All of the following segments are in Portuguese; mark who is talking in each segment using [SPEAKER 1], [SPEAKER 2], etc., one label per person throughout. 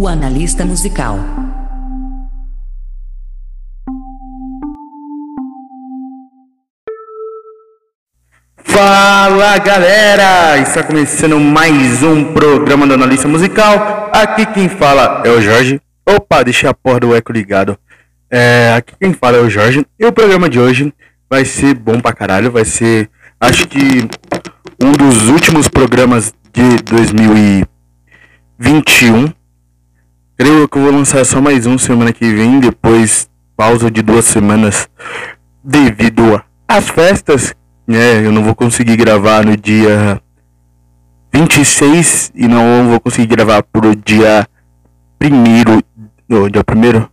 [SPEAKER 1] O analista musical.
[SPEAKER 2] Fala galera! Está começando mais um programa do Analista Musical. Aqui quem fala é o Jorge. Opa, deixei a porra do eco ligado. É, aqui quem fala é o Jorge. E o programa de hoje vai ser bom pra caralho. Vai ser, acho que, um dos últimos programas de 2021. Creio que eu vou lançar só mais um semana que vem. Depois, pausa de duas semanas devido às festas né? Eu não vou conseguir gravar no dia 26 e não vou conseguir gravar pro dia primeiro, no dia primeiro,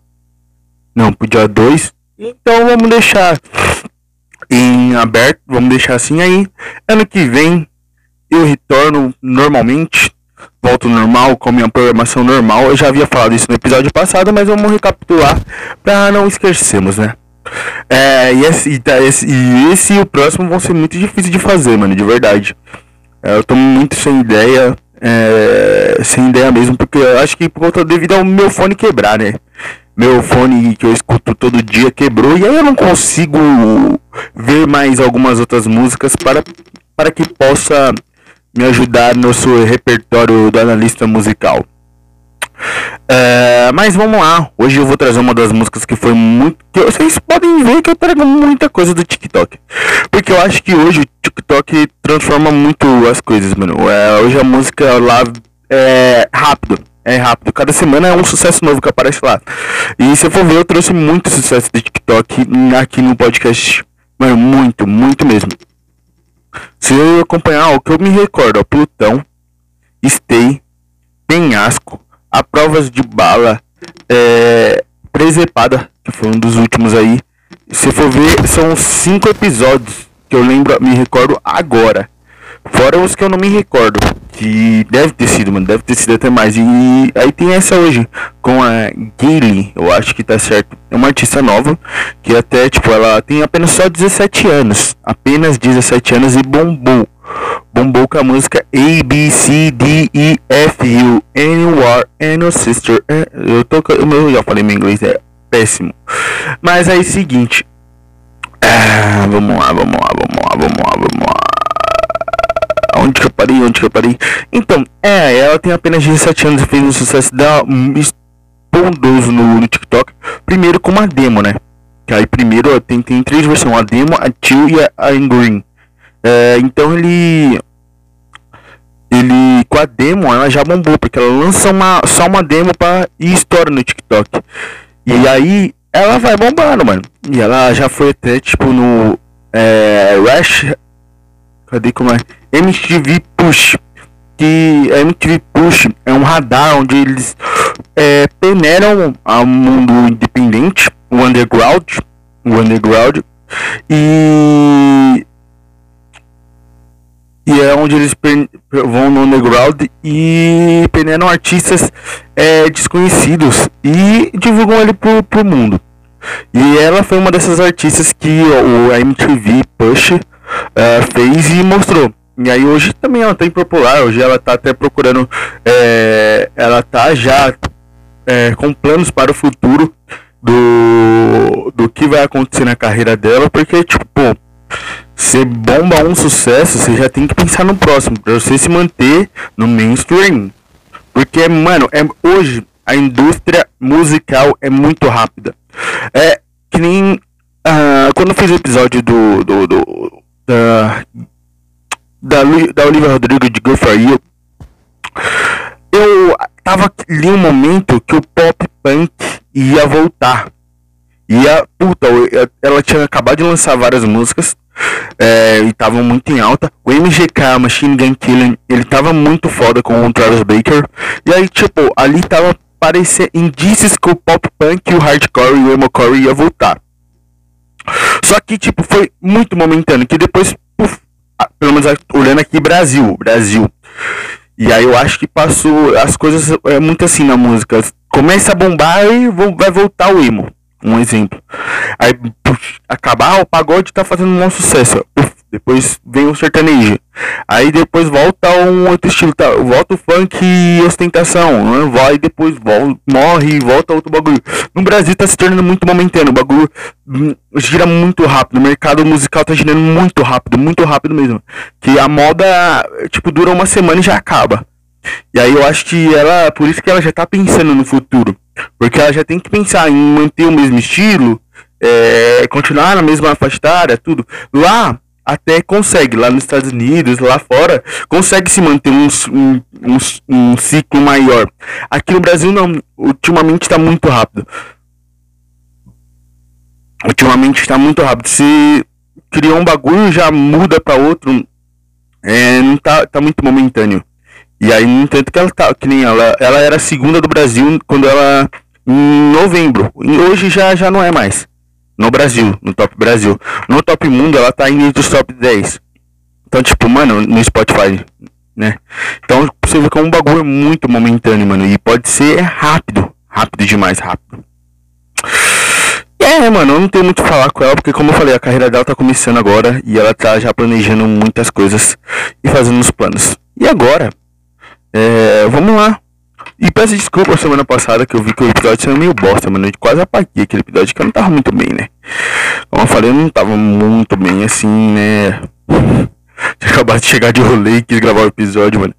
[SPEAKER 2] não, pro dia 2. Então vamos deixar em aberto, vamos deixar assim aí. Ano que vem eu retorno normalmente, volto normal com a minha programação normal. Eu já havia falado isso no episódio passado, mas vamos recapitular para não esquecermos, né? É, e esse, tá, esse, e esse e o próximo vão ser muito difíceis de fazer, mano, de verdade. É, eu tô muito sem ideia, é, sem ideia mesmo, porque eu acho que por conta devido ao meu fone quebrar, né? Meu fone que eu escuto todo dia quebrou e aí eu não consigo ver mais algumas outras músicas para, para que possa me ajudar no seu repertório do analista musical. É, mas vamos lá, hoje eu vou trazer uma das músicas que foi muito. Que vocês podem ver que eu trago muita coisa do TikTok. Porque eu acho que hoje o TikTok transforma muito as coisas, mano. É, hoje a música lá é rápido. É rápido. Cada semana é um sucesso novo que aparece lá. E se eu for ver, eu trouxe muito sucesso do TikTok aqui no podcast. Mano, muito, muito mesmo. Se eu acompanhar o que eu me recordo, ó, Plutão, Stay, Penhasco, a provas de bala, é, Presepada, que foi um dos últimos aí. Se for ver, são cinco episódios que eu lembro, me recordo agora. Fora os que eu não me recordo. Que deve ter sido, mano. Deve ter sido até mais. E aí tem essa hoje. Com a Gaylee. Eu acho que tá certo. É uma artista nova. Que até, tipo, ela tem apenas só 17 anos. Apenas 17 anos e bombou bombou com a música A, B, C, D, E, F, U, N, War, N, Sister. É, eu tô. Eu já falei meu inglês, é péssimo. Mas aí, seguinte. Ah, vamos lá, vamos lá, vamos lá, vamos lá, vamos lá. Onde que eu parei? Onde que eu parei? Então, é, ela tem apenas 17 anos e fez um sucesso da espondoso no, no TikTok. Primeiro com uma demo, né? Que aí primeiro tem, tem três versões, a demo, a Chill e a, a Green. É, então ele ele com a demo ela já bombou porque ela lança uma só uma demo para história no TikTok e aí ela vai bombando mano e ela já foi até tipo no é, Rush cadê como é MTV Push que a MTV Push é um radar onde eles é, peneiram ao mundo independente o underground o underground e e é onde eles vão no underground e peneiram artistas é, desconhecidos e divulgam ele pro, pro mundo. E ela foi uma dessas artistas que o MTV Push é, fez e mostrou. E aí hoje também ela tá popular, hoje ela tá até procurando, é, ela tá já é, com planos para o futuro do, do que vai acontecer na carreira dela, porque tipo, você bomba um sucesso, você já tem que pensar no próximo, para você se manter no mainstream. Porque, mano, é, hoje a indústria musical é muito rápida. É que nem uh, quando eu fiz o episódio do, do, do da, da, da Olivia Rodrigo de Go For You, eu tava ali um momento que o pop punk ia voltar. Ia, puta, ela tinha acabado de lançar várias músicas é, e estavam muito em alta. O MGK, Machine Gun Killing, ele tava muito foda com o Travis Baker. E aí, tipo, ali tava parecer indícios que o pop punk, o hardcore e o emocore ia voltar. Só que, tipo, foi muito momentâneo, que depois, puf, pelo menos olhando aqui Brasil, Brasil. E aí eu acho que passou, as coisas é muito assim na música. Começa a bombar e vai voltar o emo. Um exemplo. Aí, pux, acabar, o pagode tá fazendo um bom sucesso. depois vem o sertanejo. Aí depois volta um outro estilo, tá? volta o funk e ostentação, né? vai depois volta, morre e volta outro bagulho. No Brasil tá se tornando muito momentâneo, o bagulho hum, gira muito rápido, o mercado musical tá girando muito rápido, muito rápido mesmo. Que a moda, tipo, dura uma semana e já acaba. E aí eu acho que ela, por isso que ela já tá pensando no futuro. Porque ela já tem que pensar em manter o mesmo estilo, é, continuar na mesma faixa etária, tudo. Lá até consegue, lá nos Estados Unidos, lá fora, consegue se manter um, um, um, um ciclo maior. Aqui no Brasil não, ultimamente está muito rápido. Ultimamente está muito rápido. Se criou um bagulho, já muda para outro. É, não tá, tá muito momentâneo. E aí, no entanto, que ela tá, que nem ela, ela era a segunda do Brasil quando ela em novembro. E hoje já já não é mais. No Brasil, no Top Brasil. No Top Mundo, ela tá indo entre os top 10. Então, tipo, mano, no Spotify, né? Então, você vê que é um bagulho muito momentâneo, mano. E pode ser rápido. Rápido demais, rápido. É, mano, eu não tenho muito o falar com ela, porque como eu falei, a carreira dela tá começando agora e ela tá já planejando muitas coisas e fazendo os planos. E agora, é, vamos lá. E peço desculpa semana passada que eu vi que o episódio saiu meio bosta, mano. Eu quase apaguei aquele episódio que eu não tava muito bem, né? Como eu falei, eu não tava muito bem assim, né? Acabado de chegar de rolê e quis gravar o episódio, mano.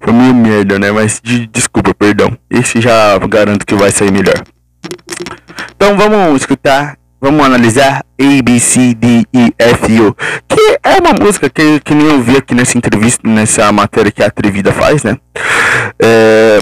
[SPEAKER 2] Foi meio merda, né? Mas de, desculpa, perdão. Esse já garanto que vai sair melhor. Então vamos escutar Vamos analisar A, B, C, D, E, F, U. Que é uma música que, que nem eu vi aqui nessa entrevista, nessa matéria que a Atrevida faz, né? É,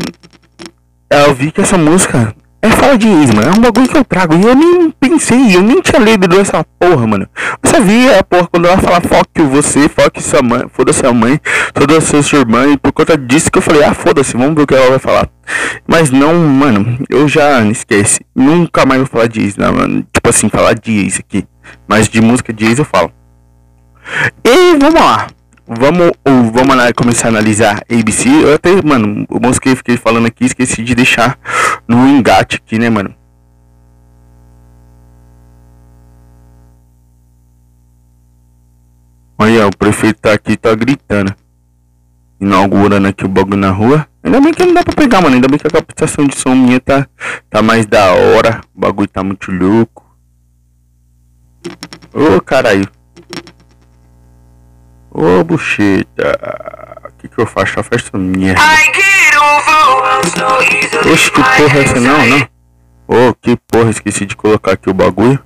[SPEAKER 2] eu vi que essa música é fala de ex, mano. É um bagulho que eu trago. E eu nem pensei, eu nem tinha lido essa porra, mano. Eu só vi a porra quando ela fala foque você, foque sua mãe, foda sua mãe, toda a sua irmã. E por conta disso que eu falei, ah, foda-se, vamos ver o que ela vai falar. Mas não, mano, eu já esquece. Nunca mais vou falar de ex, não, mano. Tipo assim, falar de ex aqui. Mas de música de ex eu falo. E vamos lá. Vamos, vamos começar a analisar ABC. Eu até, mano, o música que eu fiquei falando aqui, esqueci de deixar no engate aqui, né, mano? Olha, o prefeito tá aqui, tá gritando. Inaugurando aqui o bagulho na rua. Ainda bem que não dá pra pegar, mano. Ainda bem que a captação de som minha tá, tá mais da hora. O bagulho tá muito louco. Ô, caralho. Ô, oh, bucheta. O que que eu faço? Eu faço merda. Oxe, que porra é essa não, não? Ô, oh, que porra, esqueci de colocar aqui o bagulho.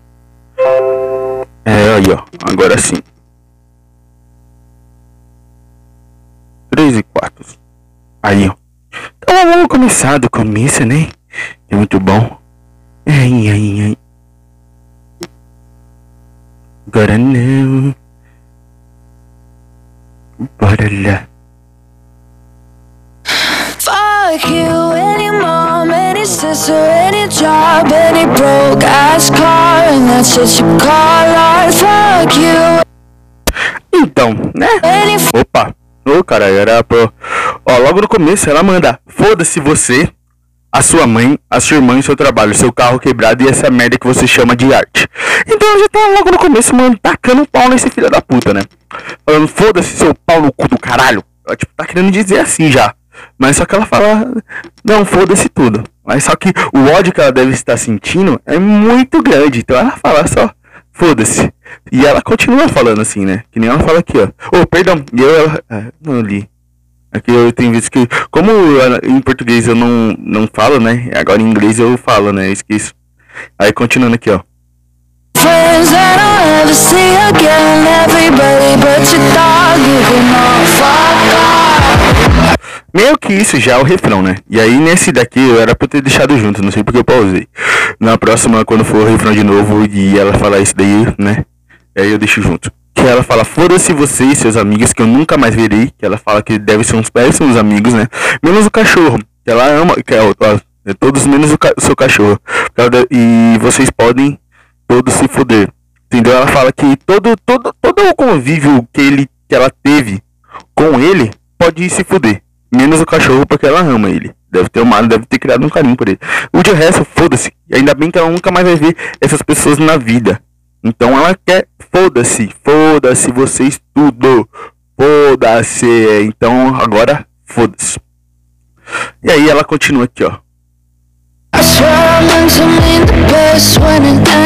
[SPEAKER 2] É, aí, ó. Agora sim. 3 e 4. Aí, ó. Então vamos começar do começo, né? É muito bom. Ai, ai, ai. Agora não. Bora lá. Fuck you, any mom, any sister, any job, any broke ass car, and that's just you call art. Fuck you. Então, né? Opa, ô oh, cara, era pro. Ó, logo no começo ela manda: foda-se você, a sua mãe, a sua irmã e seu trabalho, seu carro quebrado e essa merda que você chama de arte. Então já tá logo no começo, mano, tacando um pau nesse filho da puta, né? Falando, foda-se seu pau no cu do caralho. Ela, tipo, tá querendo dizer assim já. Mas só que ela fala, não, foda-se tudo. Mas só que o ódio que ela deve estar sentindo é muito grande. Então ela fala só, foda-se. E ela continua falando assim, né? Que nem ela fala aqui, ó. Oh, perdão. E eu, ela, ah, não li. Aqui eu tenho visto que, como em português eu não, não falo, né? Agora em inglês eu falo, né? Eu esqueço. Aí continuando aqui, ó. Meio que isso já é o refrão, né? E aí nesse daqui eu era pra ter deixado junto, não sei porque eu pausei. Na próxima, quando for o refrão de novo e ela falar isso daí, né? Aí eu deixo junto que ela fala, foda-se você e seus amigos, que eu nunca mais verei, que ela fala que deve ser uns péssimos amigos, né? Menos o cachorro, que ela ama, que é, é todos menos o, ca seu cachorro. E vocês podem todos se foder. Entendeu? Ela fala que todo, todo, todo o convívio que, ele, que ela teve com ele pode se fuder. Menos o cachorro, porque ela ama ele. Deve ter amado, deve ter criado um carinho por ele. O de resto, foda-se. Ainda bem que ela nunca mais vai ver essas pessoas na vida Então ela quer, foda-se, foda-se vocês tudo, foda-se. Então agora, foda-se. E aí ela continua aqui, ó. I swear I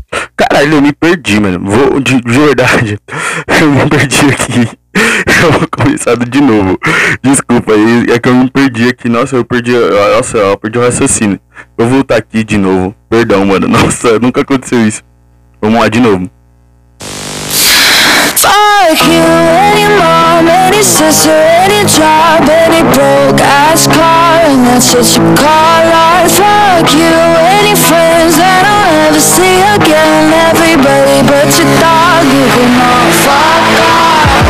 [SPEAKER 2] Caralho, eu me perdi, mano. Vou de, de verdade. Eu me perdi aqui. Eu vou começar de novo. Desculpa aí, é que eu me perdi aqui. Nossa, eu perdi. Nossa, eu perdi o raciocínio. Vou voltar aqui de novo. Perdão, mano. Nossa, nunca aconteceu isso. Vamos lá de novo. Fuck you, any mom, any sister, any job, any broke ass car, and that's what you call art. Fuck you, see again, everybody but your dog, fuck off.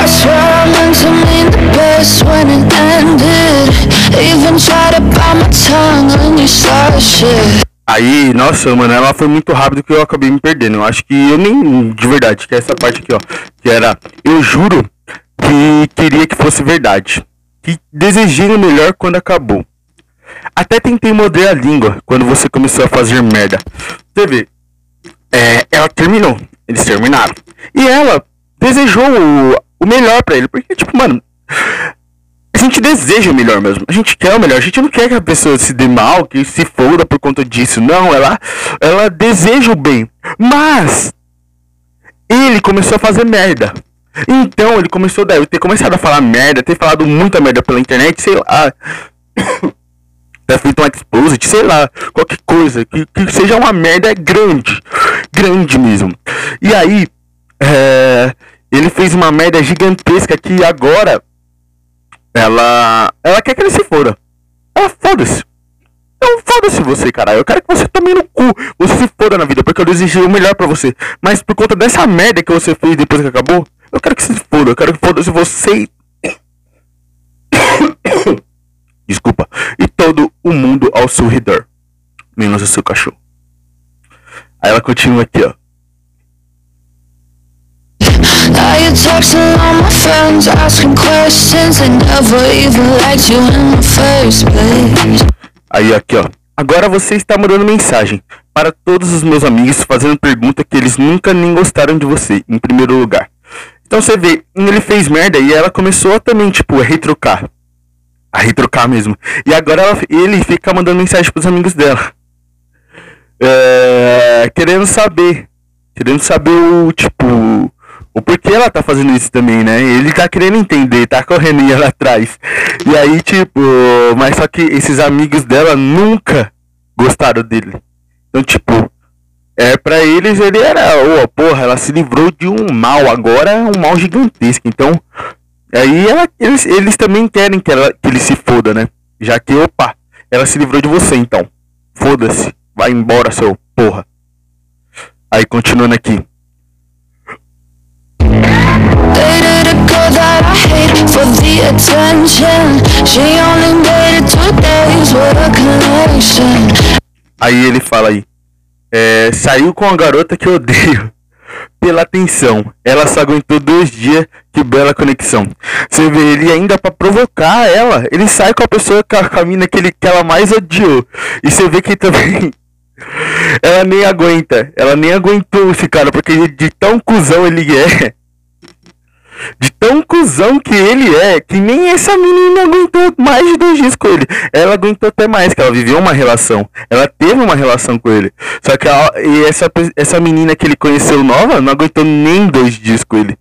[SPEAKER 2] I swear I meant to mean the best when it ended, even to bite my tongue when you started shit. Aí, nossa, mano, ela foi muito rápido que eu acabei me perdendo. Eu acho que eu nem. De verdade, que é essa parte aqui, ó. Que era. Eu juro que queria que fosse verdade. Que desejei o melhor quando acabou. Até tentei morder a língua quando você começou a fazer merda. Vê. É, ela terminou. Eles terminaram. E ela desejou o, o melhor para ele. Porque, tipo, mano gente deseja o melhor mesmo. A gente quer o melhor. A gente não quer que a pessoa se dê mal, que se foda por conta disso. Não, ela, ela deseja o bem. Mas ele começou a fazer merda. Então ele começou deve ter começado a falar merda, ter falado muita merda pela internet, sei lá. ter feito um exposit, sei lá, qualquer coisa, que, que seja uma merda grande. Grande mesmo. E aí, é, ele fez uma merda gigantesca que agora ela. Ela quer que ele se foda. Ela foda-se. Então foda-se você, caralho. Eu quero que você tome no cu. Você se foda na vida, porque eu desejei o melhor pra você. Mas por conta dessa merda que você fez depois que acabou, eu quero que você se foda. Eu quero que foda-se você Desculpa. O mundo ao seu redor. Menos o seu cachorro. Aí ela continua aqui, ó. Now you're texting all my friends asking questions never even liked you in the first place Aí aqui ó Agora você está mandando mensagem para todos os meus amigos fazendo pergunta que eles nunca nem gostaram de você, em primeiro lugar. Então você vê, ele fez merda e ela começou a também, tipo, a retrucar. A retrucar mesmo. E agora ela, ele fica mandando mensagem pros amigos dela. É, querendo saber. Querendo saber o, tipo, o porquê ela tá fazendo isso também, né? Ele tá querendo entender, tá correndo e ela atrás. E aí, tipo, mas só que esses amigos dela nunca gostaram dele. Então, tipo, é, pra eles ele era, oh, porra, ela se livrou de um mal, agora é um mal gigantesco. Então, aí ela, eles, eles também querem que, ela, que ele se foda, né? Já que, opa, ela se livrou de você, então. Foda-se, vai embora, seu porra. Aí, continuando aqui. Aí ele fala aí é, Saiu com a garota que eu odeio Pela atenção. Ela só aguentou dois dias Que bela conexão. Você vê ele ainda pra provocar ela. Ele sai com a pessoa com a, com a mina que, ele, que ela mais odiou. E você vê que também ela nem aguenta, ela nem aguentou esse cara, porque de tão cuzão ele é, de tão cuzão que ele é, que nem essa menina aguentou mais de dois dias com ele. Ela aguentou até mais, que ela viveu uma relação. Ela teve uma relação com ele. Só que ela, e essa, essa menina que ele conheceu nova não aguentou nem dois dias com ele.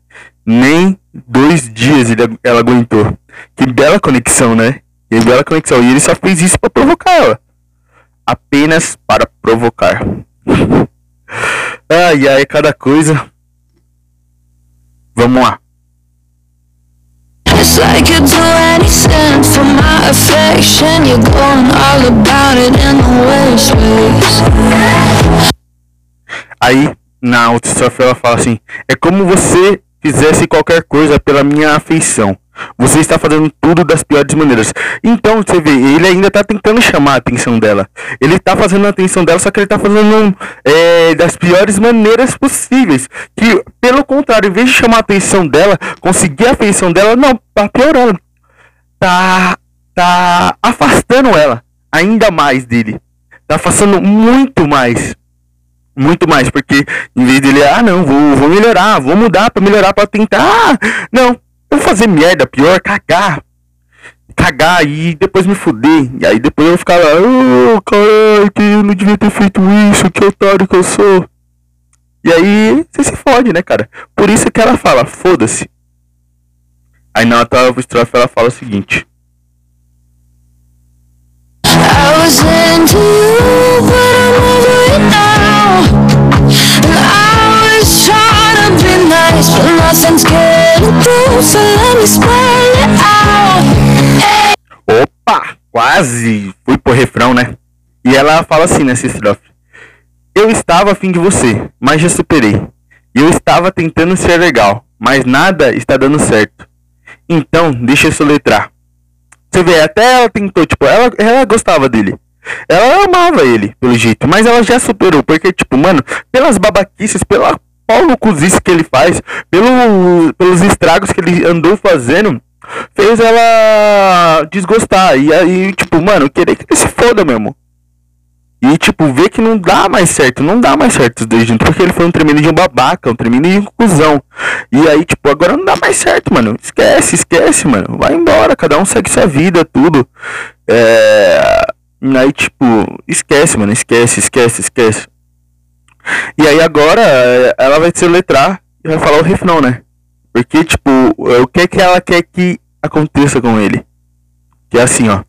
[SPEAKER 2] Nem dois dias ele, ela aguentou. Que bela conexão, né? Que bela conexão. E ele só fez isso para provocar ela. Apenas para provocar. Ai, ai, cada coisa. Vamos lá. It's like you'd do anything for my affection You're going all about it in the worst ways Aí, na outra ela fala assim: É como você fizesse qualquer coisa pela minha afeição. Você está fazendo tudo das piores maneiras. Então, você vê, ele ainda está tentando chamar a atenção dela. Ele está fazendo a atenção dela, só que ele está fazendo é, das piores maneiras possíveis. Que, pelo contrário, em vez de chamar a atenção dela, conseguir a afeição dela, não, tá piorando. Tá, tá afastando ela ainda mais dele. Tá afastando muito mais muito mais, porque em vez dele, ah não, vou, vou melhorar, vou mudar para melhorar, para tentar, ah, não, vou fazer merda, pior, cagar, cagar e depois me fuder, e aí depois eu ficar lá, oh, caralho, que eu não devia ter feito isso, que otário que eu sou. E aí você se fode, né, cara? Por isso que ela fala, foda-se. Aí na outra estrofe ela fala o seguinte. I Opa, quase fui pro refrão, né? E ela fala assim nessa estrofe: Eu estava afim de você, mas já superei. Eu estava tentando ser legal, mas nada está dando certo. Então, deixa eu soletrar. Você vê, até ela tentou, tipo, ela, ela gostava dele. Ela amava ele, pelo jeito, mas ela já superou, porque, tipo, mano, pelas babaquices, pela pau no cozice que ele faz, pelo, pelos estragos que ele andou fazendo, fez ela desgostar. E aí, tipo, mano, querer que ele se foda mesmo. E, tipo, ver que não dá mais certo, não dá mais certo os dois juntos, porque ele foi um tremendo de um babaca, um tremendo de um cuzão. E aí, tipo, agora não dá mais certo, mano. Esquece, esquece, mano. Vai embora, cada um segue sua vida, tudo. É. Aí, tipo, esquece, mano, esquece, esquece, esquece. E aí agora ela vai se letrar e vai falar o refrão, né? Porque, tipo, o que é que ela quer que aconteça com ele? Que é assim, ó.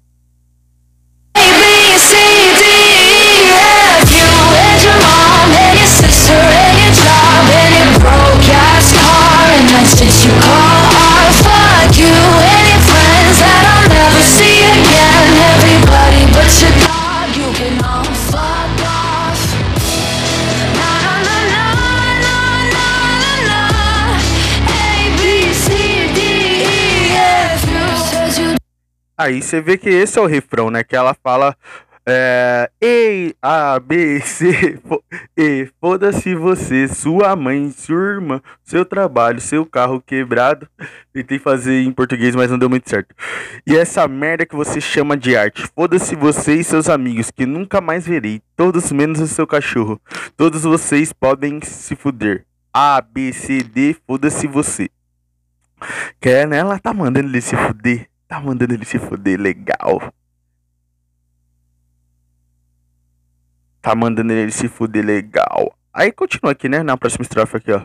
[SPEAKER 2] Aí você vê que esse é o refrão, né? Que ela fala. É, Ei, A, B, C, E, foda-se você, sua mãe, sua irmã, seu trabalho, seu carro quebrado. Tentei fazer em português, mas não deu muito certo. E essa merda que você chama de arte. Foda-se você e seus amigos, que nunca mais verei. Todos menos o seu cachorro. Todos vocês podem se fuder. A, B, C, D, foda-se você. Quer, né? Ela tá mandando ele se fuder. Tá mandando ele se foder legal. Tá mandando ele se fuder legal. Aí continua aqui, né? Na próxima estrofe aqui, ó.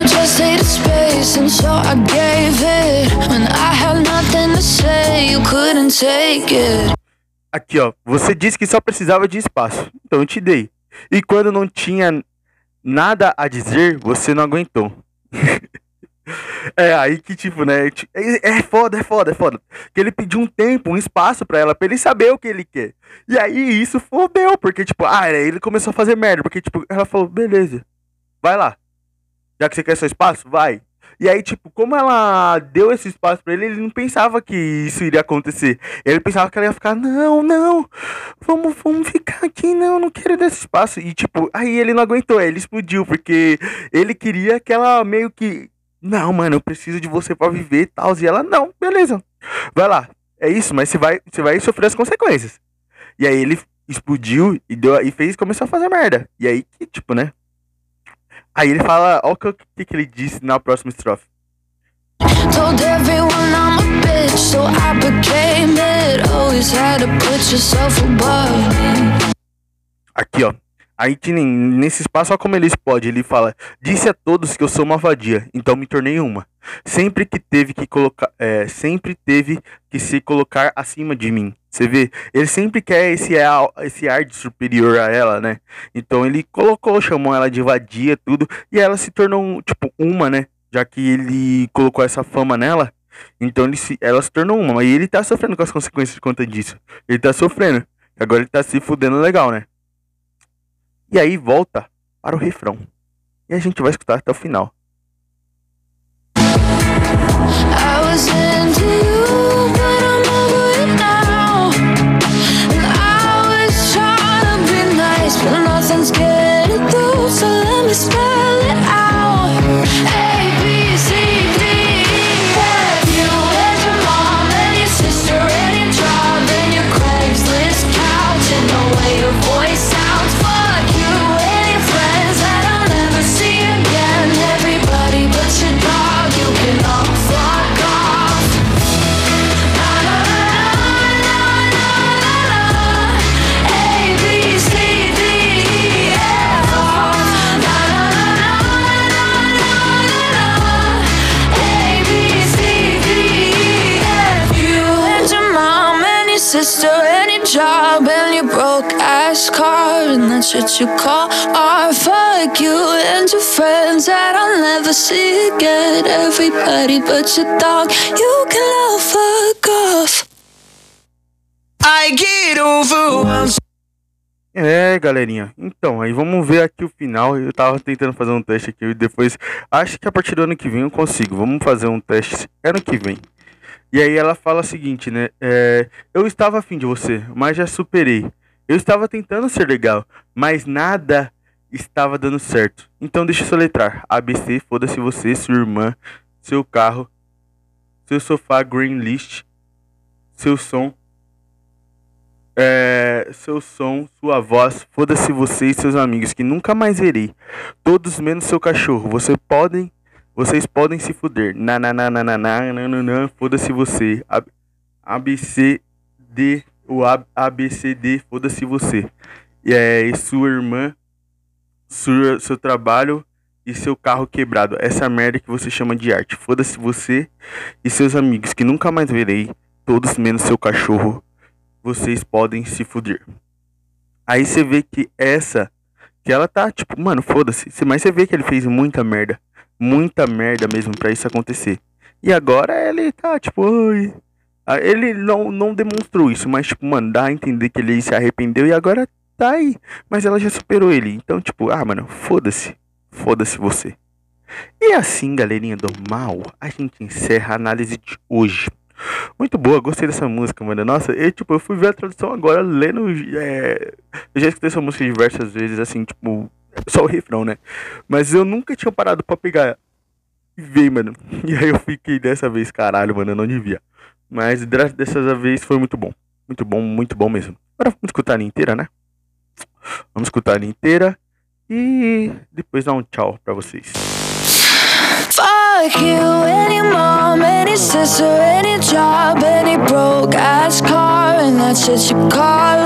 [SPEAKER 2] Just hated space and so I gave it When I had nothing to say, you couldn't take it Aqui ó, você disse que só precisava de espaço, então eu te dei E quando não tinha nada a dizer, você não aguentou É, aí que tipo, né? É, é foda, é foda, é foda. Que ele pediu um tempo, um espaço pra ela, pra ele saber o que ele quer. E aí isso fodeu, porque tipo, ah, ele começou a fazer merda. Porque tipo, ela falou, beleza, vai lá. Já que você quer seu espaço, vai. E aí, tipo, como ela deu esse espaço pra ele, ele não pensava que isso iria acontecer. Ele pensava que ela ia ficar, não, não, vamos, vamos ficar aqui, não, não quero desse espaço. E, tipo, aí ele não aguentou, ele explodiu, porque ele queria que ela meio que não, mano, eu preciso de você para viver e tal. E ela, não, beleza. Vai lá. É isso, mas você vai, você vai sofrer as consequências. E aí ele explodiu e, deu, e fez começou a fazer merda. E aí que, tipo, né? Aí ele fala, ó o que, que, que ele disse na próxima estrofe. Told everyone I'm a bitch, so I became it. Always had to put yourself above Aqui, ó. Aí que nesse espaço, olha como ele explode. Ele fala: Disse a todos que eu sou uma vadia, então me tornei uma. Sempre que teve que colocar. É, sempre teve que se colocar acima de mim. Você vê? Ele sempre quer esse ar, esse ar de superior a ela, né? Então ele colocou, chamou ela de vadia, tudo. E ela se tornou, tipo, uma, né? Já que ele colocou essa fama nela. Então ele se, ela se tornou uma. E ele tá sofrendo com as consequências de conta disso. Ele tá sofrendo. Agora ele tá se fudendo legal, né? E aí volta para o refrão. E a gente vai escutar até o final.
[SPEAKER 1] I you call art. Fuck you and your friends that I'll never see again. Everybody but your dog, you can all fuck off.
[SPEAKER 3] I get.
[SPEAKER 2] É, galerinha. Então, aí vamos ver aqui o final. Eu tava tentando fazer um teste aqui e depois. Acho que a partir do ano que vem eu consigo. Vamos fazer um teste ano que vem. E aí ela fala o seguinte, né? É, eu estava afim de você, mas já superei. Eu estava tentando ser legal, mas nada estava dando certo. Então deixa eu soletrar. ABC, foda-se você, sua irmã, seu carro, seu sofá green list, seu som, é, seu som, sua voz, foda-se você e seus amigos que nunca mais verei. Todos menos seu cachorro. Você podem, vocês podem se fuder. Na na na na na na na na, na foda-se você. ABCD ABC D o ABCD, foda-se você. E é e sua irmã, sua, seu trabalho e seu carro quebrado. Essa merda que você chama de arte. Foda-se você e seus amigos que nunca mais verei. Todos menos seu cachorro vocês podem se fuder. Aí você vê que essa, que ela tá tipo, mano, foda-se. Mas você vê que ele fez muita merda. Muita merda mesmo pra isso acontecer. E agora ele tá tipo, oi. Ah, Ele não, não demonstrou isso, mas tipo, mano, dá a entender que ele se arrependeu e agora tá aí. Mas ela já superou ele. Então, tipo, ah, mano, foda-se. Foda-se você. E assim, galerinha do mal, a gente encerra a análise de hoje. Muito boa, gostei dessa música, mano. Nossa, eu, tipo, eu fui ver a tradução agora lendo. é, Eu já escutei essa música diversas vezes, assim, tipo, só o refrão, né? Mas eu nunca tinha parado pra pegar e ver, mano. E aí eu fiquei dessa vez, caralho, mano, eu não devia. Mas dessa vez foi muito bom. Muito bom, muito bom mesmo. Agora vamos escutar a inteira, né? Vamos escutar a inteira e depois dar um tchau pra vocês.
[SPEAKER 1] Fuck you, any mom, any sister, any job, any broke ass car, and that's shit you call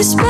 [SPEAKER 1] whisper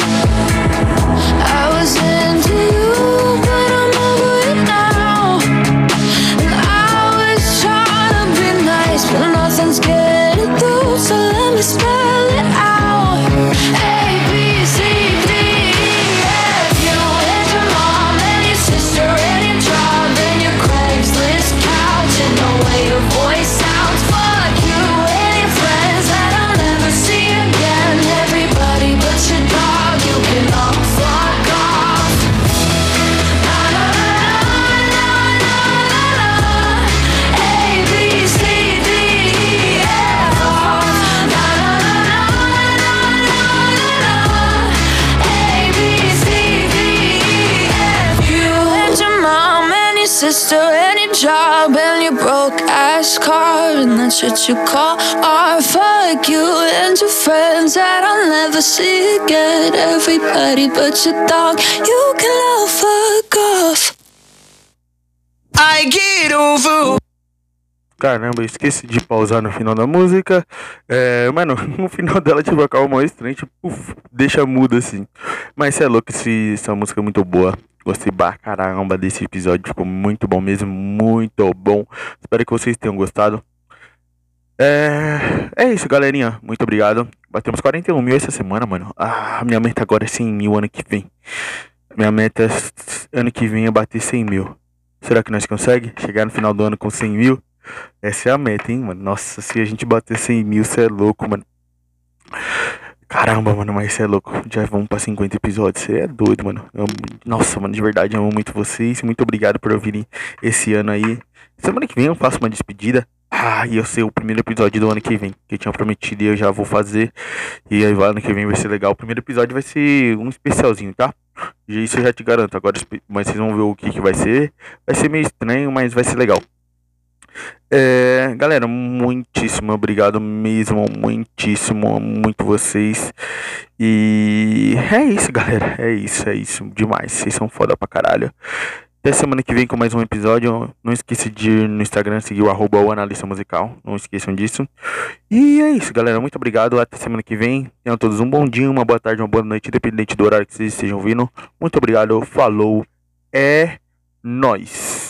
[SPEAKER 1] And that's what you call art. Fuck you and your friends that I'll never see again. Everybody but your dog, you can all fuck off.
[SPEAKER 3] I get over.
[SPEAKER 2] Caramba, esqueci de pausar no final da música. É, mano, no final dela tipo acaba mó estranho, tipo, uf, deixa mudo assim. Mas é louco, esse, essa música é muito boa. Gostei pra caramba desse episódio, ficou muito bom mesmo, muito bom. Espero que vocês tenham gostado. É, é isso, galerinha. Muito obrigado. Batemos 41 mil essa semana, mano. Ah, minha meta agora é 100 mil ano que vem. Minha meta é, ano que vem é bater 100 mil. Será que nós conseguimos chegar no final do ano com 100 mil? Essa é a meta, hein, mano. Nossa, se a gente bater 100 mil, você é louco, mano. Caramba, mano, mas você é louco. Já vamos pra 50 episódios. Você é doido, mano. Eu- nossa, mano, de verdade, amo muito vocês. Muito obrigado por ouvirem esse ano aí. Semana que vem eu faço uma despedida. Ah, eu sei o primeiro episódio do ano que vem. Que eu tinha prometido e eu já vou fazer. E aí, ano que vem vai ser legal. O primeiro episódio vai ser um especialzinho, tá? Isso eu já te garanto. Agora, mas vocês vão ver o que, que vai ser. Vai ser meio estranho, mas vai ser legal. É, galera, muitíssimo obrigado mesmo, muitíssimo, muito vocês. E é isso, galera, é isso, é isso, demais. Vocês são foda pra caralho. Até semana que vem com mais um episódio. Não esqueça de ir no Instagram seguir o arroba o analista musical. Não esqueçam disso. E é isso, galera. Muito obrigado. Até semana que vem. Tenham todos um bom dia, uma boa tarde, uma boa noite, independente do horário que vocês estejam ouvindo. Muito obrigado. Falou. É nóis.